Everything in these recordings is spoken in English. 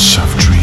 Of Dreams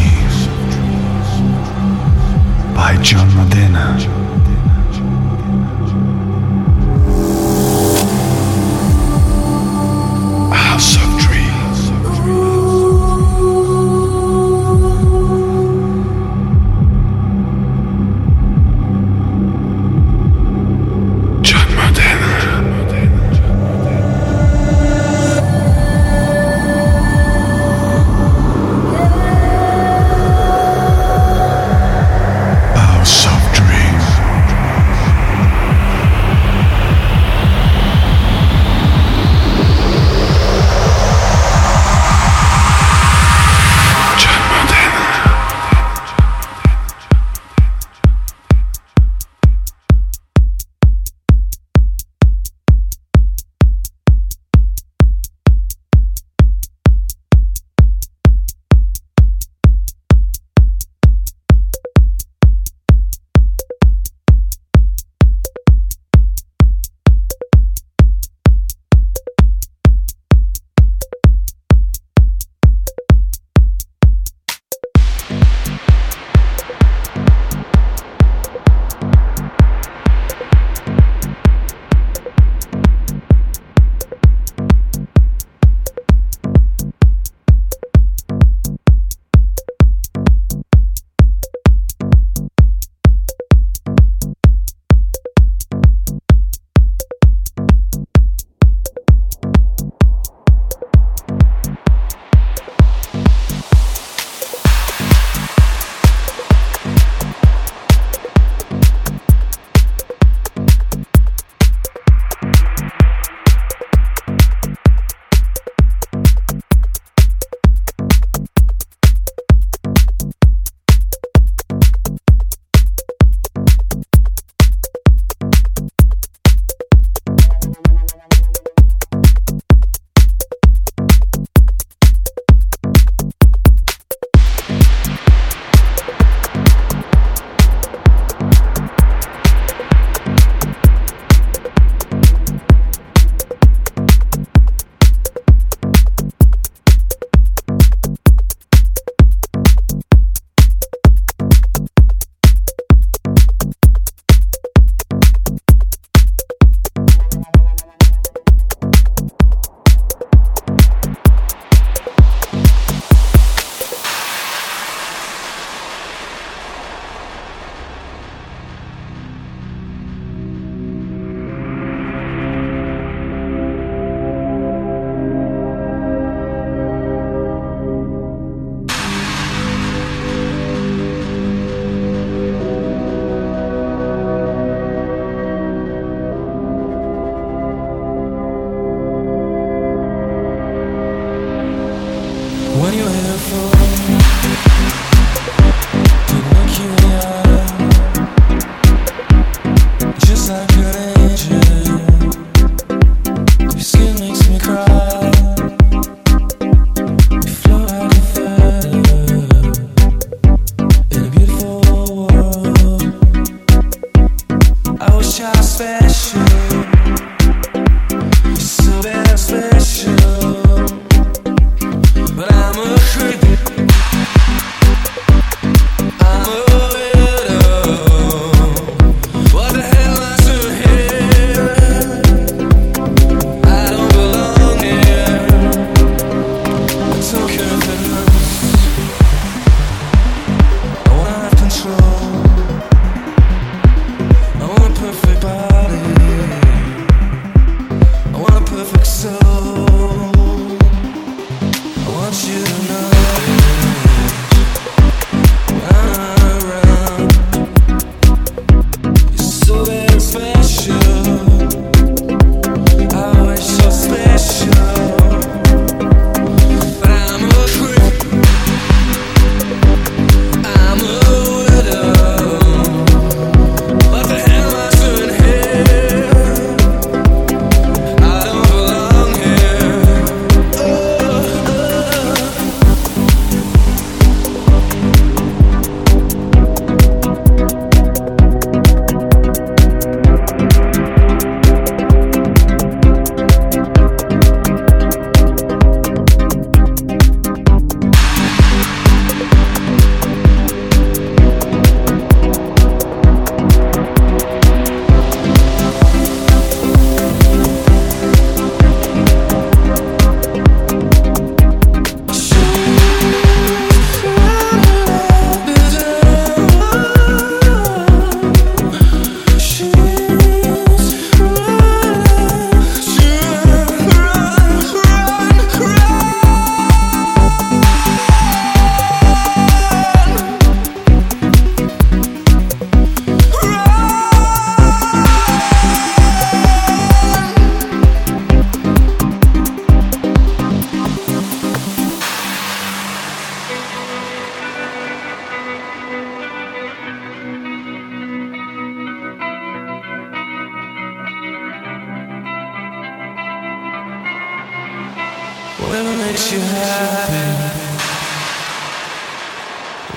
you happy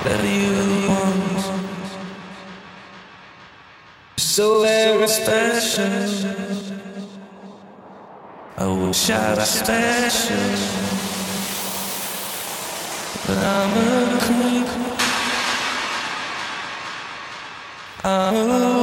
that you. So very special. I wish I was special, but I'm a creep. I'm a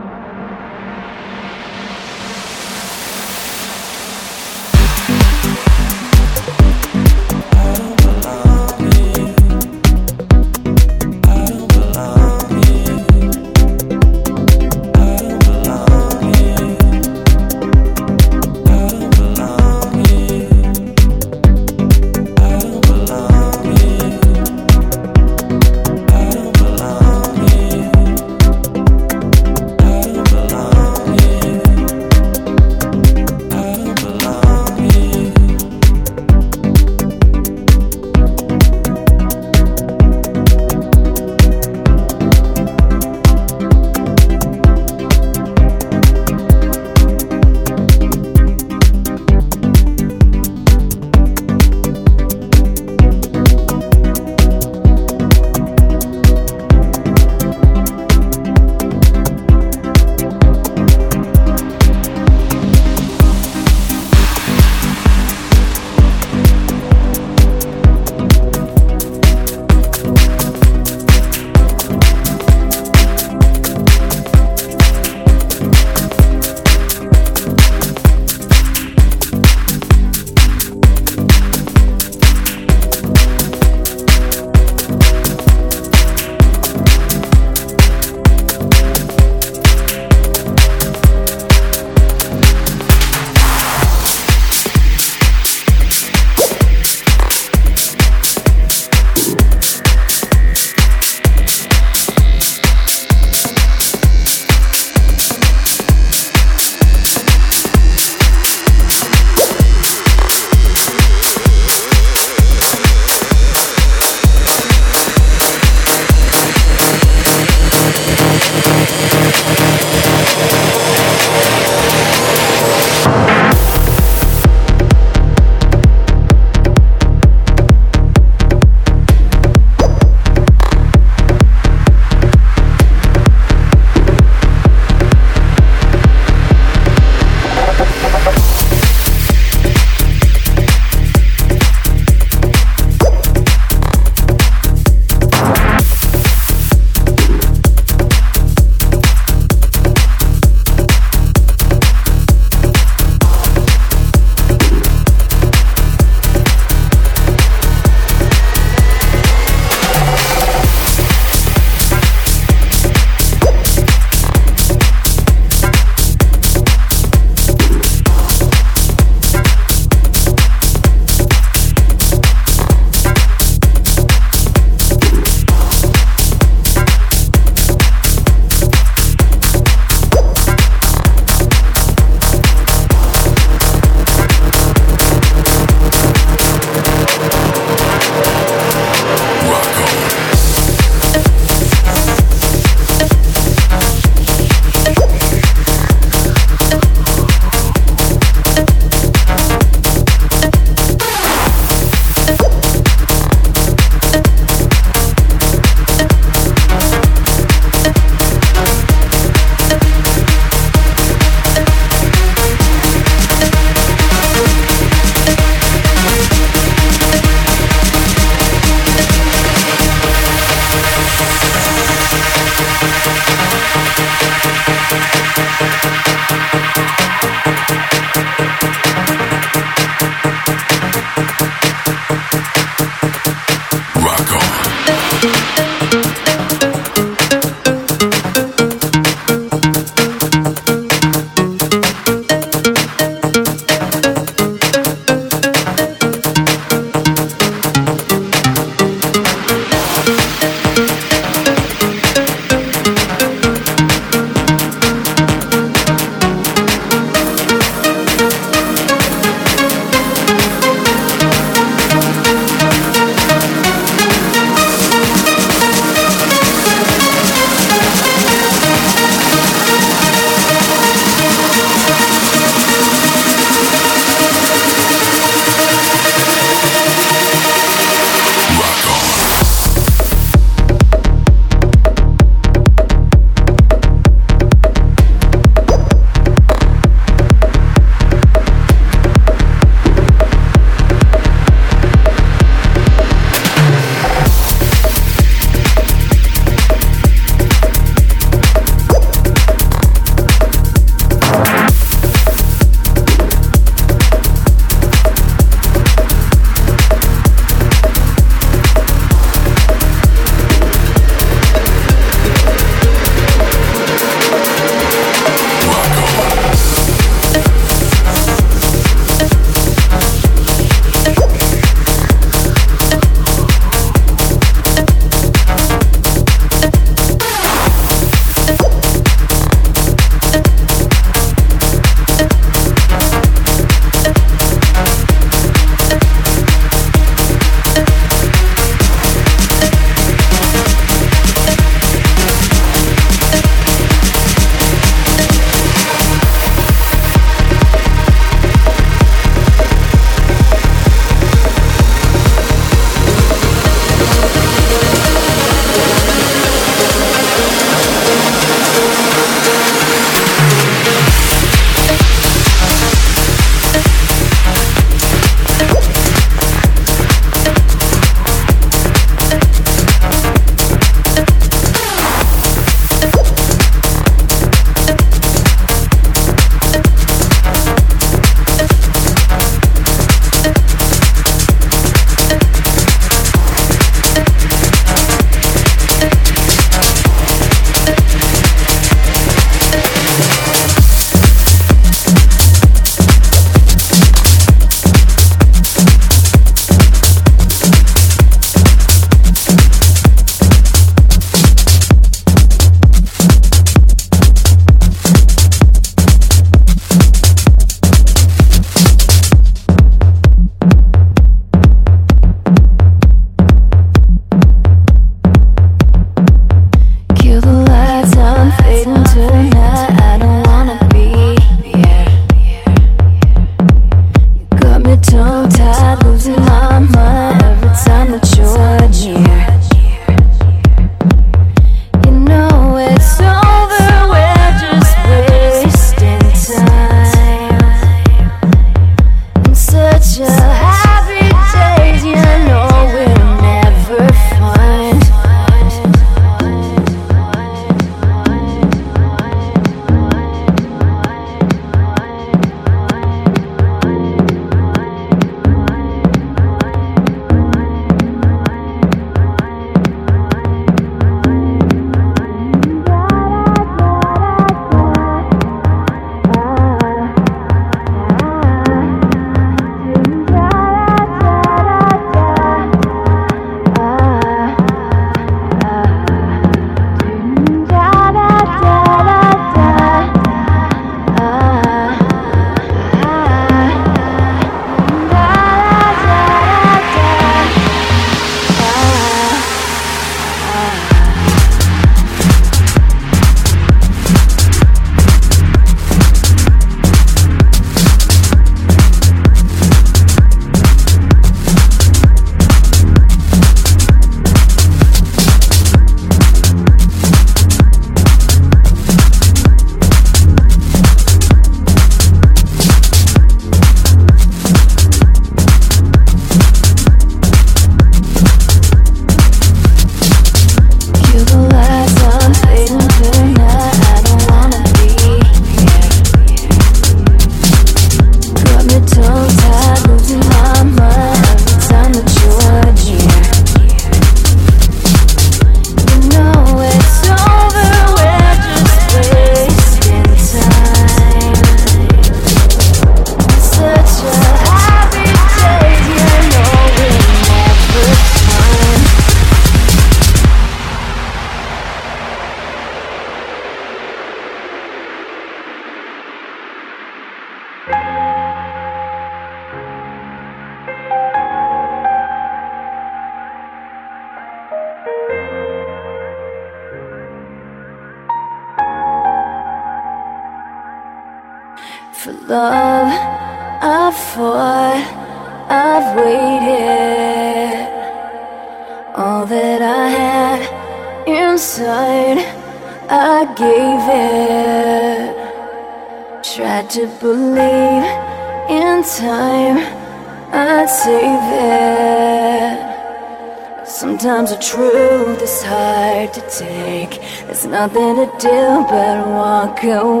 walk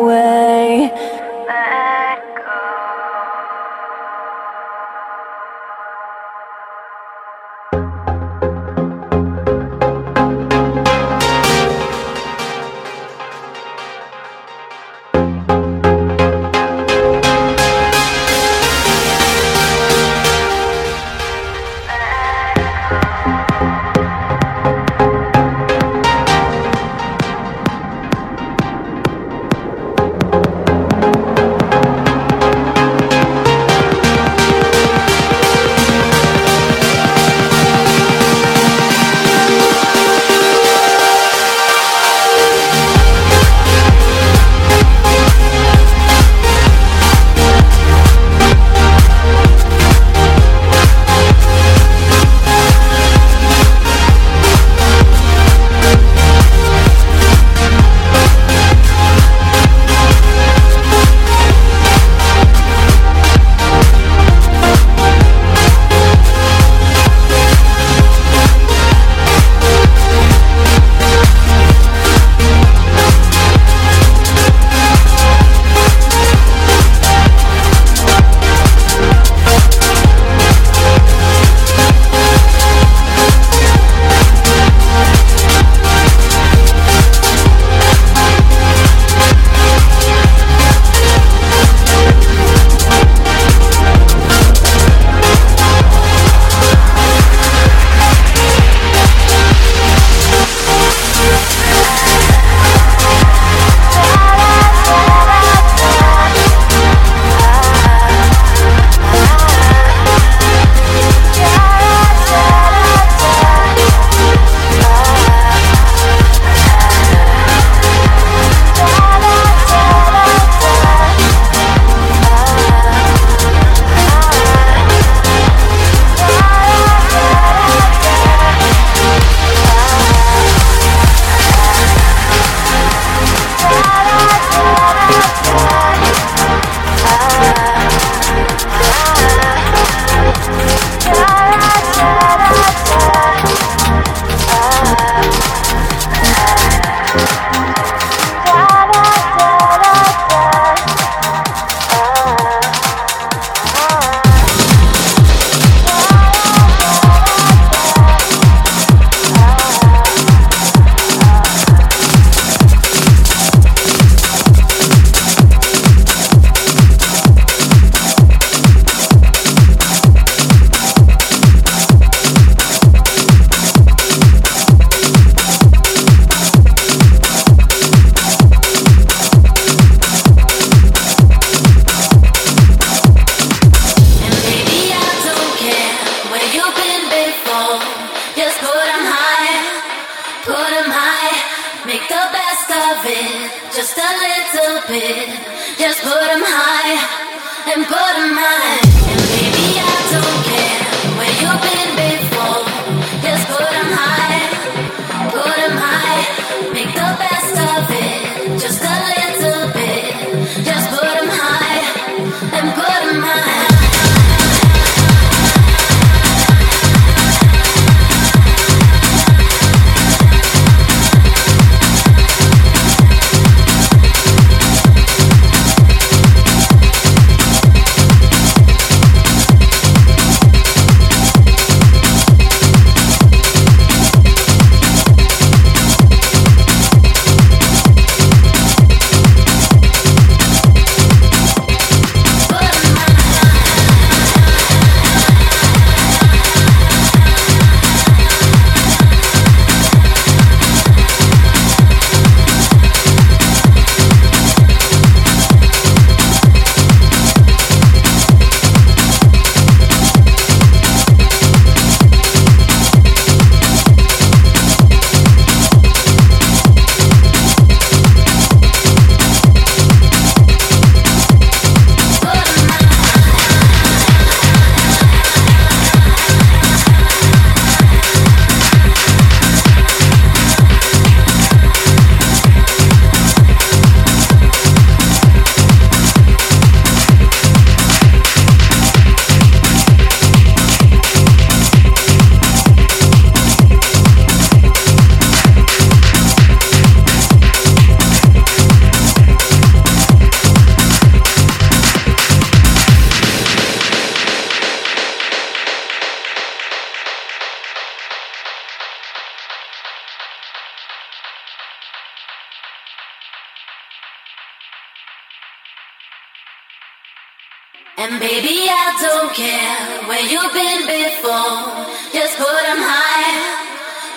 don't care where you've been before. Just put them high,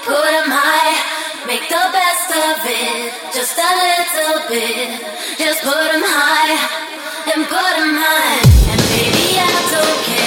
put them high. Make the best of it, just a little bit. Just put them high, and put them high. And baby, I don't care.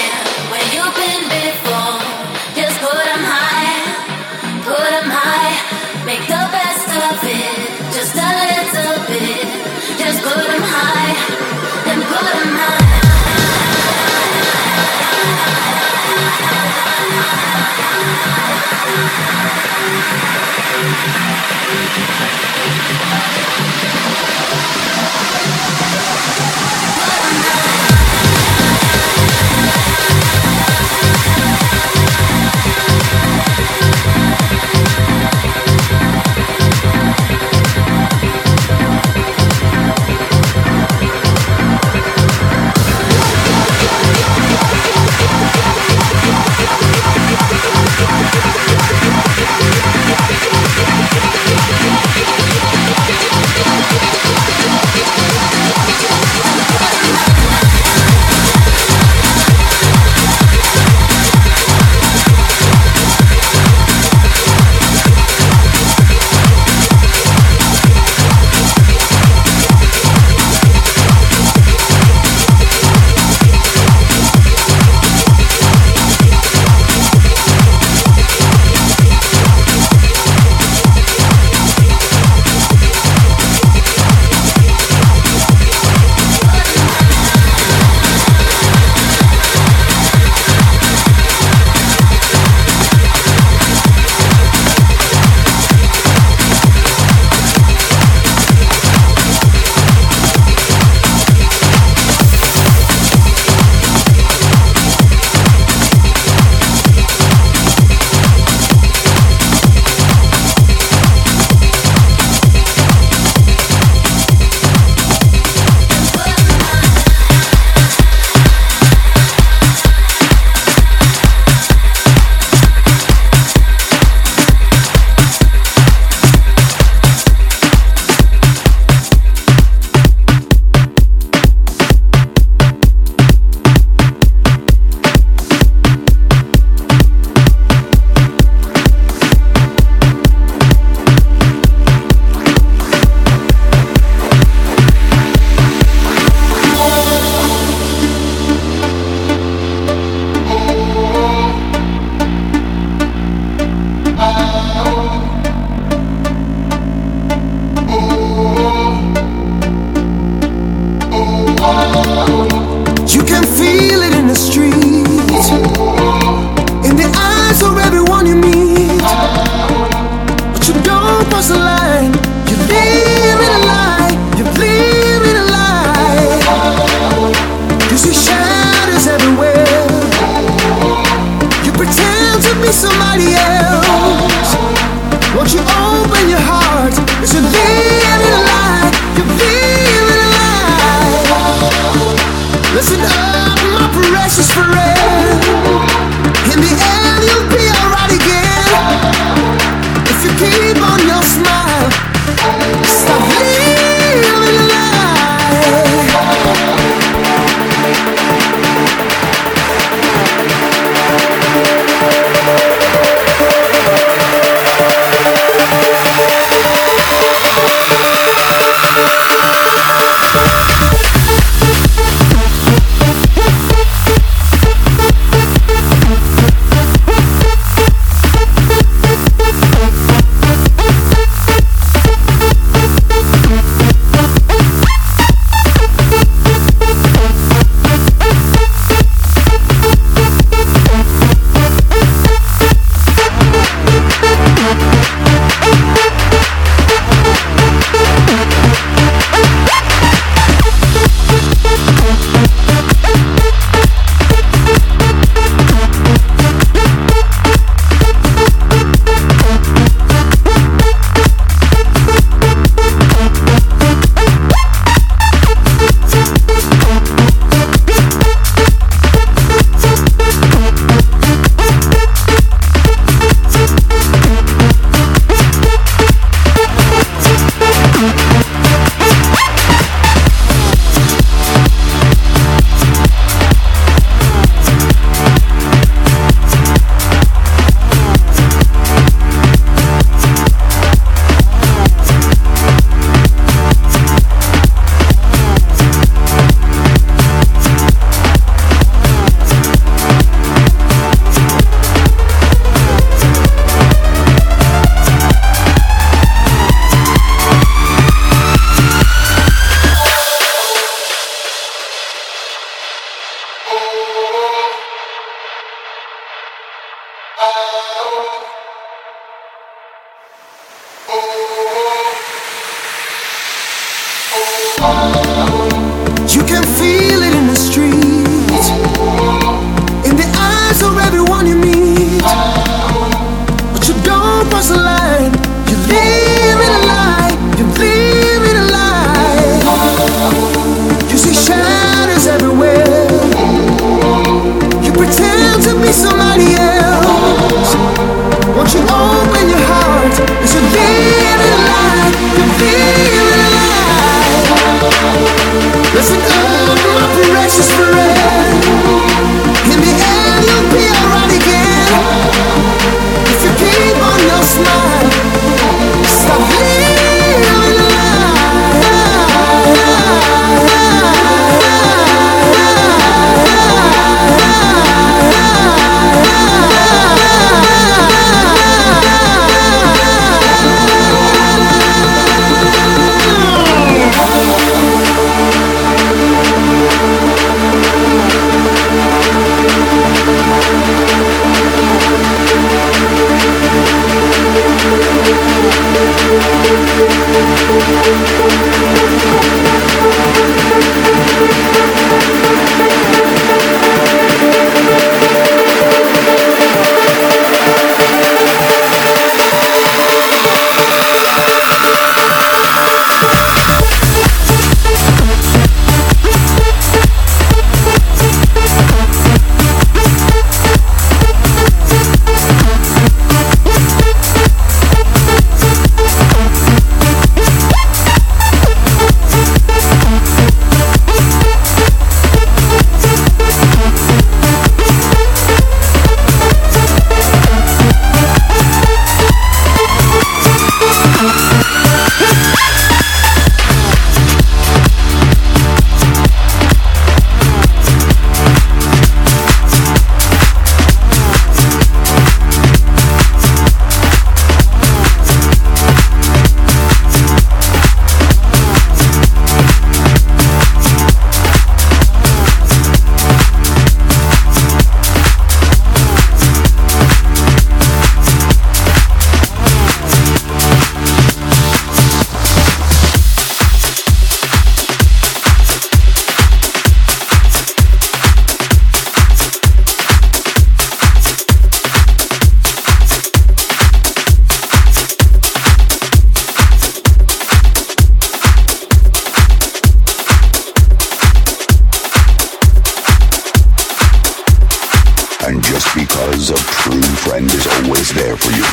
And just because a true friend is always there for you,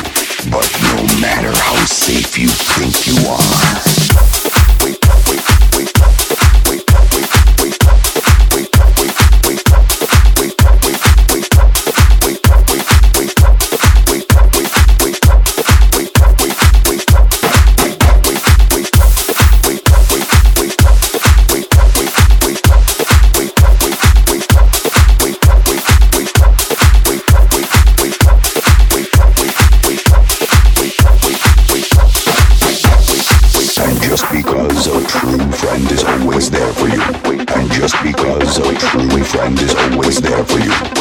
but no matter how safe you think you are. always there for you.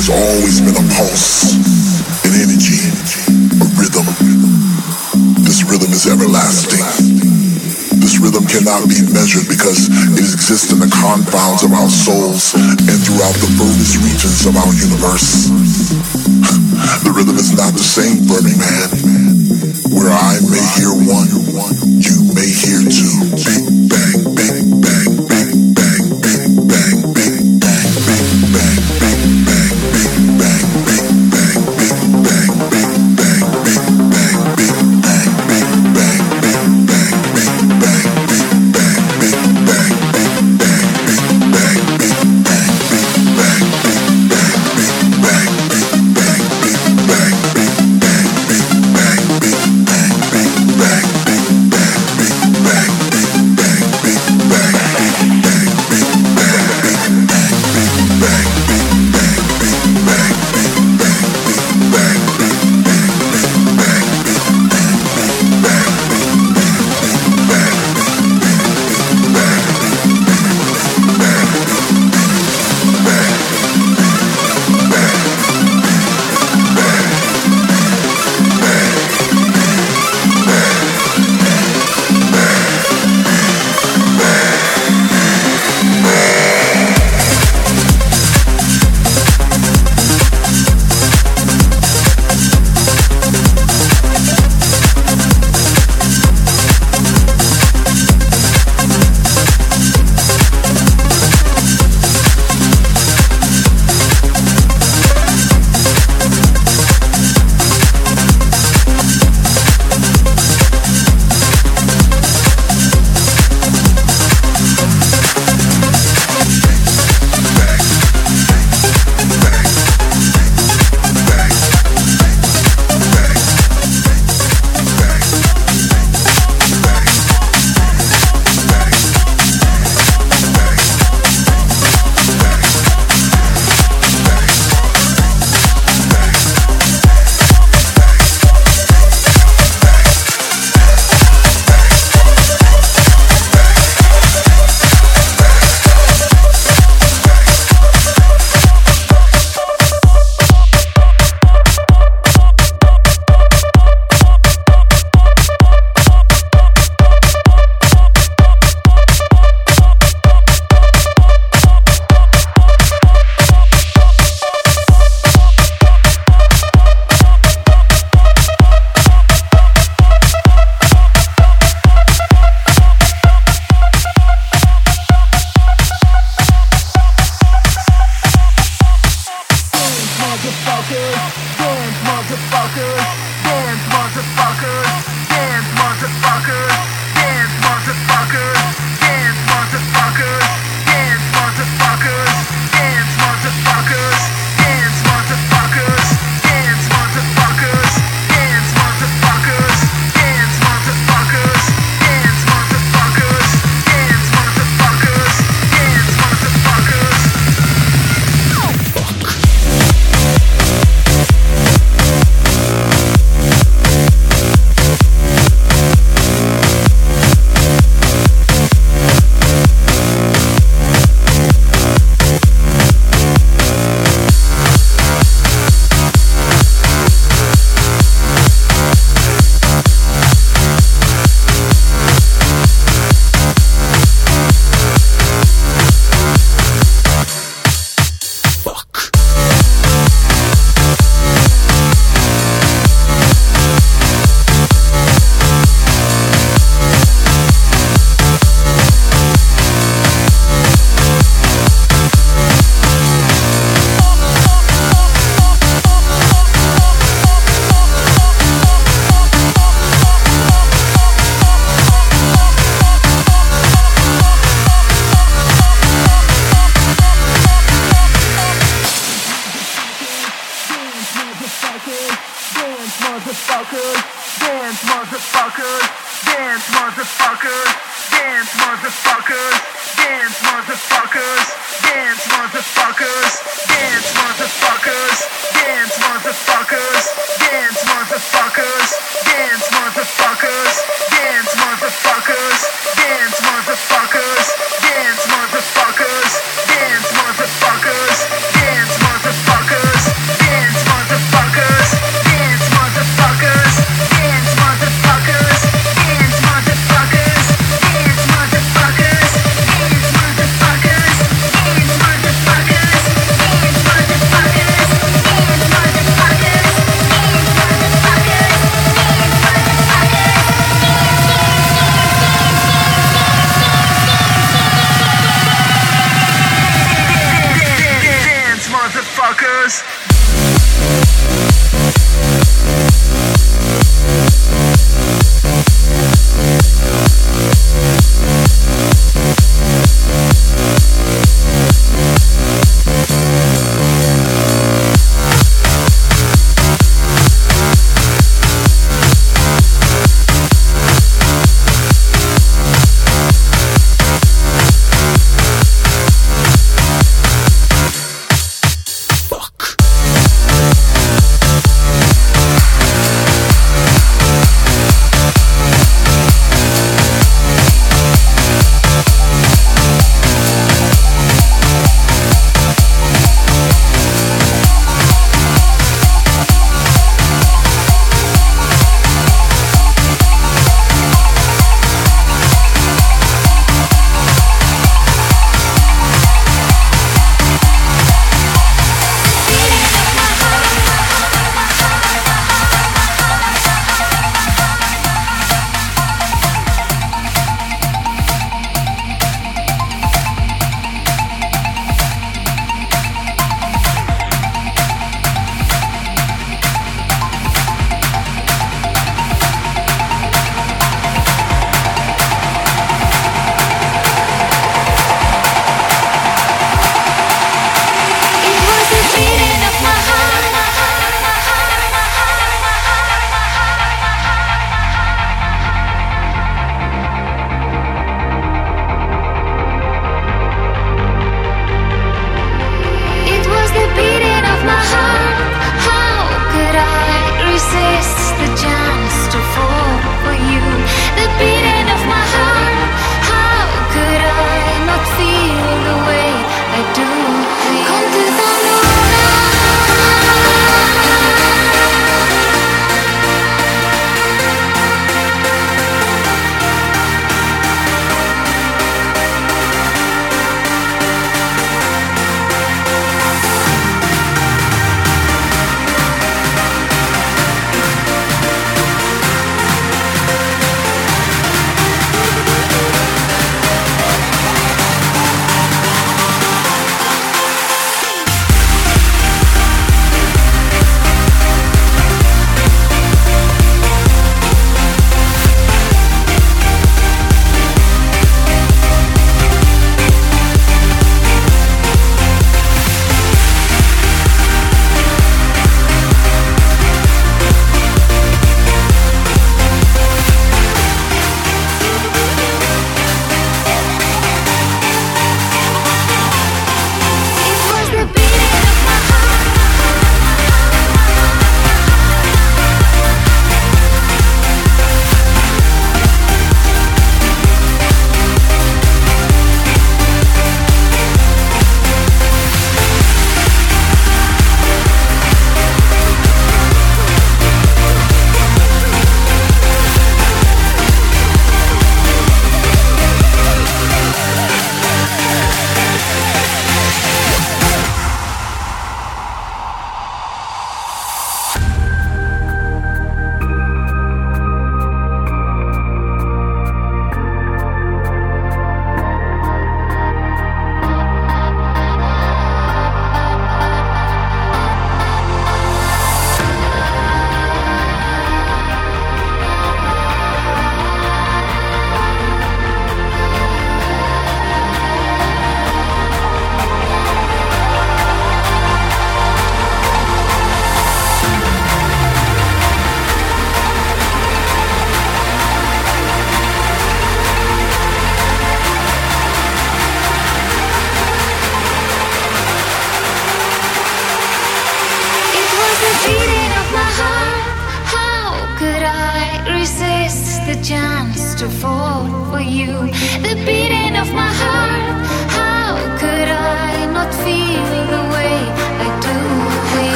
there's always been a pulse, an energy, a rhythm. This rhythm is everlasting. This rhythm cannot be measured because it exists in the confines of our souls and throughout the furthest regions of our universe. The rhythm is not the same for me, man. Where I may hear one, you may hear two.